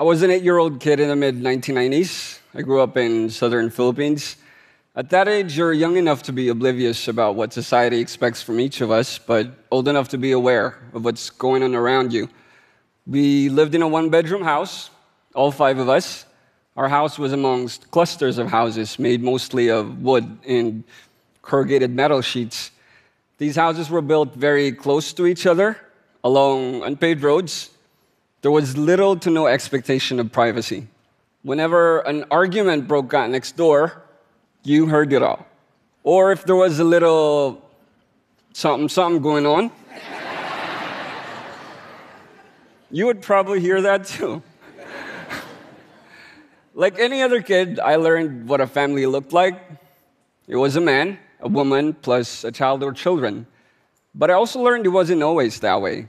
I was an eight year old kid in the mid 1990s. I grew up in southern Philippines. At that age, you're young enough to be oblivious about what society expects from each of us, but old enough to be aware of what's going on around you. We lived in a one bedroom house, all five of us. Our house was amongst clusters of houses made mostly of wood and corrugated metal sheets. These houses were built very close to each other along unpaved roads there was little to no expectation of privacy. Whenever an argument broke out next door, you heard it all. Or if there was a little something, something going on, you would probably hear that too. like any other kid, I learned what a family looked like. It was a man, a woman, plus a child or children. But I also learned it wasn't always that way.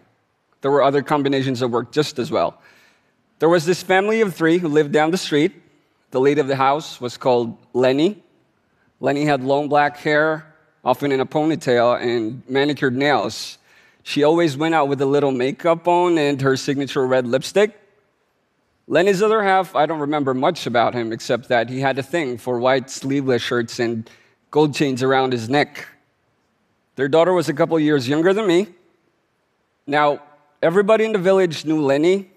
There were other combinations that worked just as well. There was this family of three who lived down the street. The lead of the house was called Lenny. Lenny had long black hair, often in a ponytail, and manicured nails. She always went out with a little makeup on and her signature red lipstick. Lenny's other half, I don't remember much about him except that he had a thing for white sleeveless shirts and gold chains around his neck. Their daughter was a couple years younger than me. Now, Everybody in the village knew Lenny.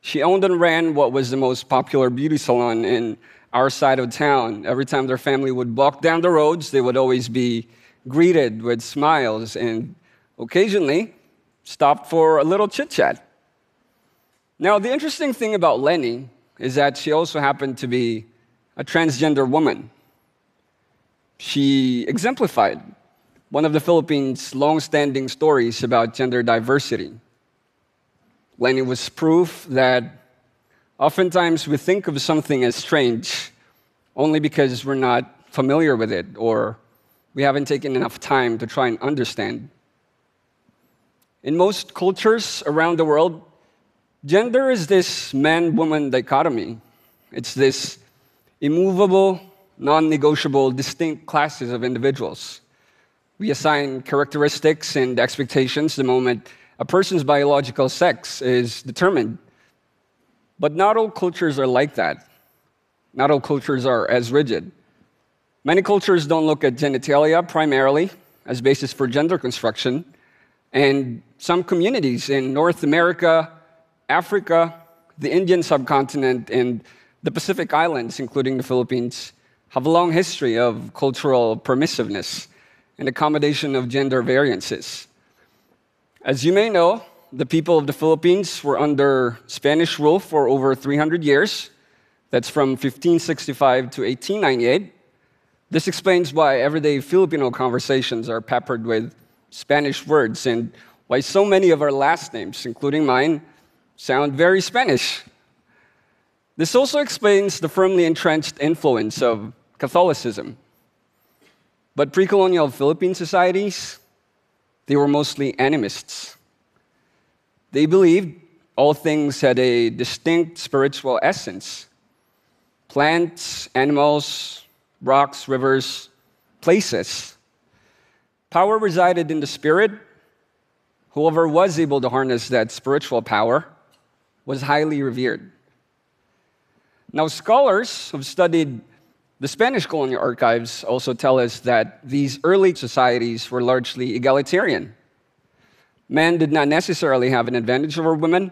She owned and ran what was the most popular beauty salon in our side of town. Every time their family would walk down the roads, they would always be greeted with smiles and occasionally stopped for a little chit chat. Now, the interesting thing about Lenny is that she also happened to be a transgender woman. She exemplified one of the Philippines' long standing stories about gender diversity when it was proof that oftentimes we think of something as strange only because we're not familiar with it or we haven't taken enough time to try and understand. In most cultures around the world, gender is this man woman dichotomy. It's this immovable, non negotiable, distinct classes of individuals. We assign characteristics and expectations the moment a person's biological sex is determined. But not all cultures are like that. Not all cultures are as rigid. Many cultures don't look at genitalia primarily as basis for gender construction, and some communities in North America, Africa, the Indian subcontinent, and the Pacific Islands, including the Philippines, have a long history of cultural permissiveness and accommodation of gender variances. As you may know, the people of the Philippines were under Spanish rule for over 300 years. That's from 1565 to 1898. This explains why everyday Filipino conversations are peppered with Spanish words and why so many of our last names, including mine, sound very Spanish. This also explains the firmly entrenched influence of Catholicism. But pre colonial Philippine societies, they were mostly animists. They believed all things had a distinct spiritual essence plants, animals, rocks, rivers, places. Power resided in the spirit. Whoever was able to harness that spiritual power was highly revered. Now, scholars who've studied the Spanish colonial archives also tell us that these early societies were largely egalitarian. Men did not necessarily have an advantage over women.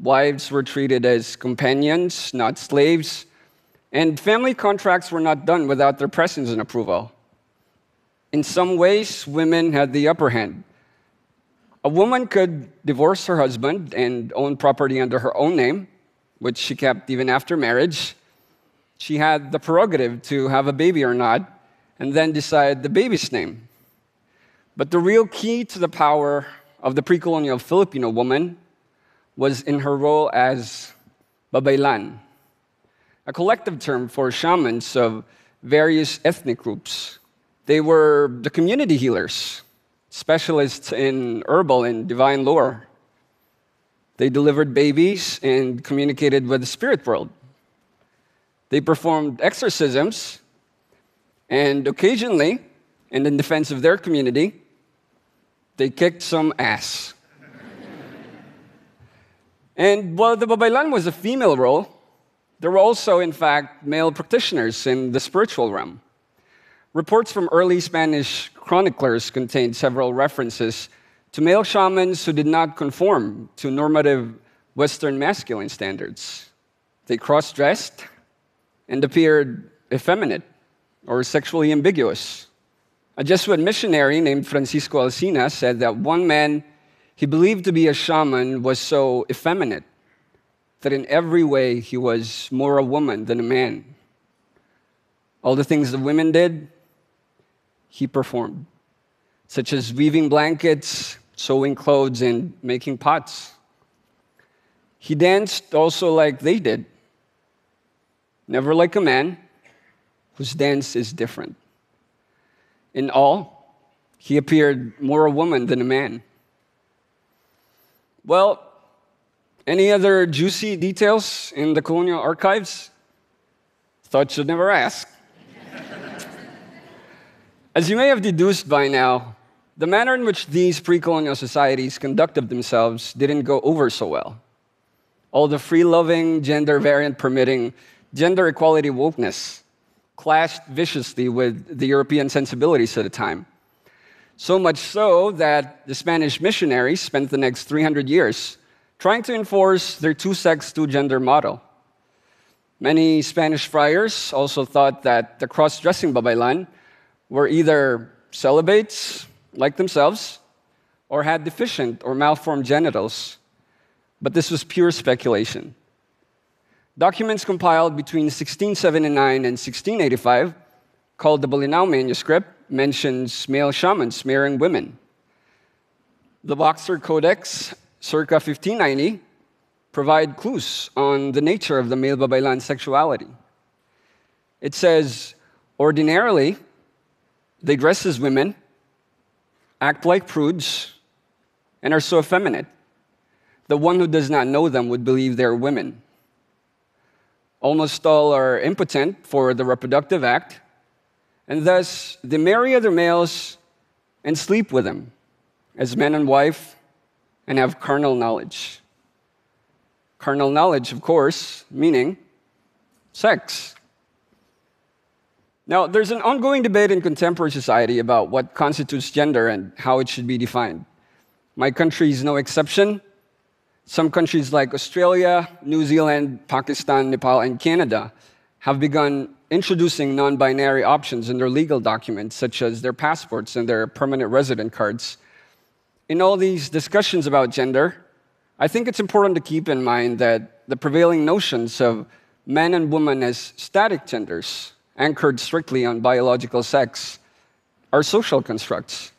Wives were treated as companions, not slaves. And family contracts were not done without their presence and approval. In some ways, women had the upper hand. A woman could divorce her husband and own property under her own name, which she kept even after marriage she had the prerogative to have a baby or not, and then decide the baby's name. But the real key to the power of the pre colonial Filipino woman was in her role as babaylan, a collective term for shamans of various ethnic groups. They were the community healers, specialists in herbal and divine lore. They delivered babies and communicated with the spirit world. They performed exorcisms, and occasionally, in the defense of their community, they kicked some ass. And while the Babaylan was a female role, there were also, in fact, male practitioners in the spiritual realm. Reports from early Spanish chroniclers contained several references to male shamans who did not conform to normative Western masculine standards. They cross dressed and appeared effeminate or sexually ambiguous. A Jesuit missionary named Francisco Alcina said that one man he believed to be a shaman was so effeminate that in every way he was more a woman than a man. All the things the women did, he performed, such as weaving blankets, sewing clothes, and making pots. He danced also like they did, never like a man whose dance is different. In all, he appeared more a woman than a man. Well, any other juicy details in the colonial archives? Thought you'd never ask. As you may have deduced by now, the manner in which these pre colonial societies conducted themselves didn't go over so well. All the free loving, gender variant permitting, gender equality wokeness clashed viciously with the European sensibilities at the time. So much so that the Spanish missionaries spent the next 300 years trying to enforce their two sex, two gender model. Many Spanish friars also thought that the cross dressing babaylan were either celibates, like themselves, or had deficient or malformed genitals. But this was pure speculation. Documents compiled between 1679 and 1685, called the Bolinao Manuscript, mentions male shamans marrying women. The Boxer Codex, circa 1590, provide clues on the nature of the male babaylan sexuality. It says, ordinarily, they dress as women, act like prudes, and are so effeminate. The one who does not know them would believe they're women. Almost all are impotent for the reproductive act, and thus they marry other males and sleep with them as man and wife and have carnal knowledge. Carnal knowledge, of course, meaning sex. Now, there's an ongoing debate in contemporary society about what constitutes gender and how it should be defined. My country is no exception. Some countries like Australia, New Zealand, Pakistan, Nepal, and Canada have begun introducing non binary options in their legal documents, such as their passports and their permanent resident cards. In all these discussions about gender, I think it's important to keep in mind that the prevailing notions of men and women as static genders, anchored strictly on biological sex, are social constructs.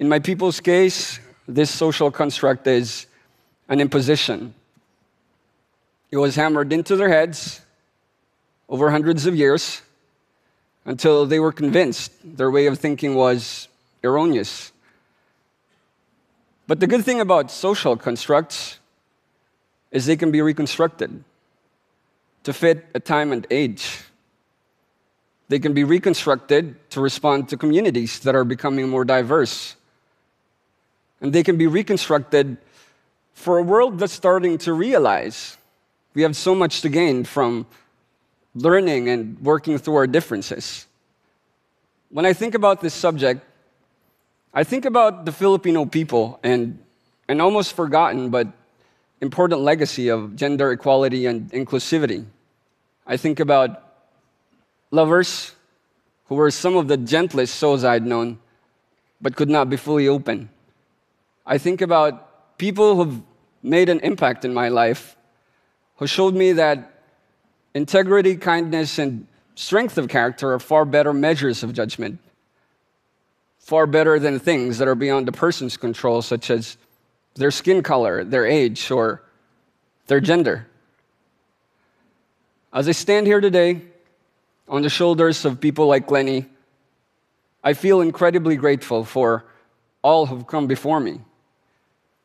In my people's case, this social construct is an imposition. It was hammered into their heads over hundreds of years until they were convinced their way of thinking was erroneous. But the good thing about social constructs is they can be reconstructed to fit a time and age. They can be reconstructed to respond to communities that are becoming more diverse. And they can be reconstructed for a world that's starting to realize we have so much to gain from learning and working through our differences. When I think about this subject, I think about the Filipino people and an almost forgotten but important legacy of gender equality and inclusivity. I think about lovers who were some of the gentlest souls I'd known, but could not be fully open. I think about people who've made an impact in my life, who showed me that Integrity, kindness, and strength of character are far better measures of judgment, far better than things that are beyond a person's control, such as their skin color, their age, or their gender. As I stand here today on the shoulders of people like Lenny, I feel incredibly grateful for all who've come before me.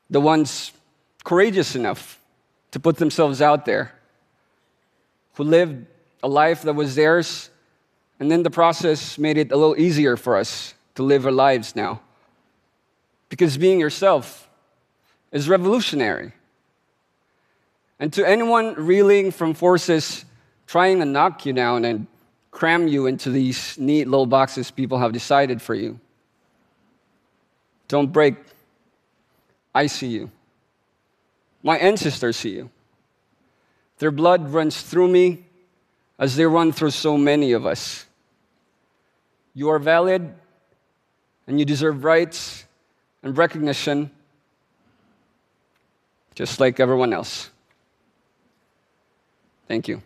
The ones courageous enough to put themselves out there who lived a life that was theirs, and then the process made it a little easier for us to live our lives now. Because being yourself is revolutionary. And to anyone reeling from forces trying to knock you down and cram you into these neat little boxes people have decided for you, don't break. I see you. My ancestors see you. Their blood runs through me as they run through so many of us. You are valid and you deserve rights and recognition just like everyone else. Thank you.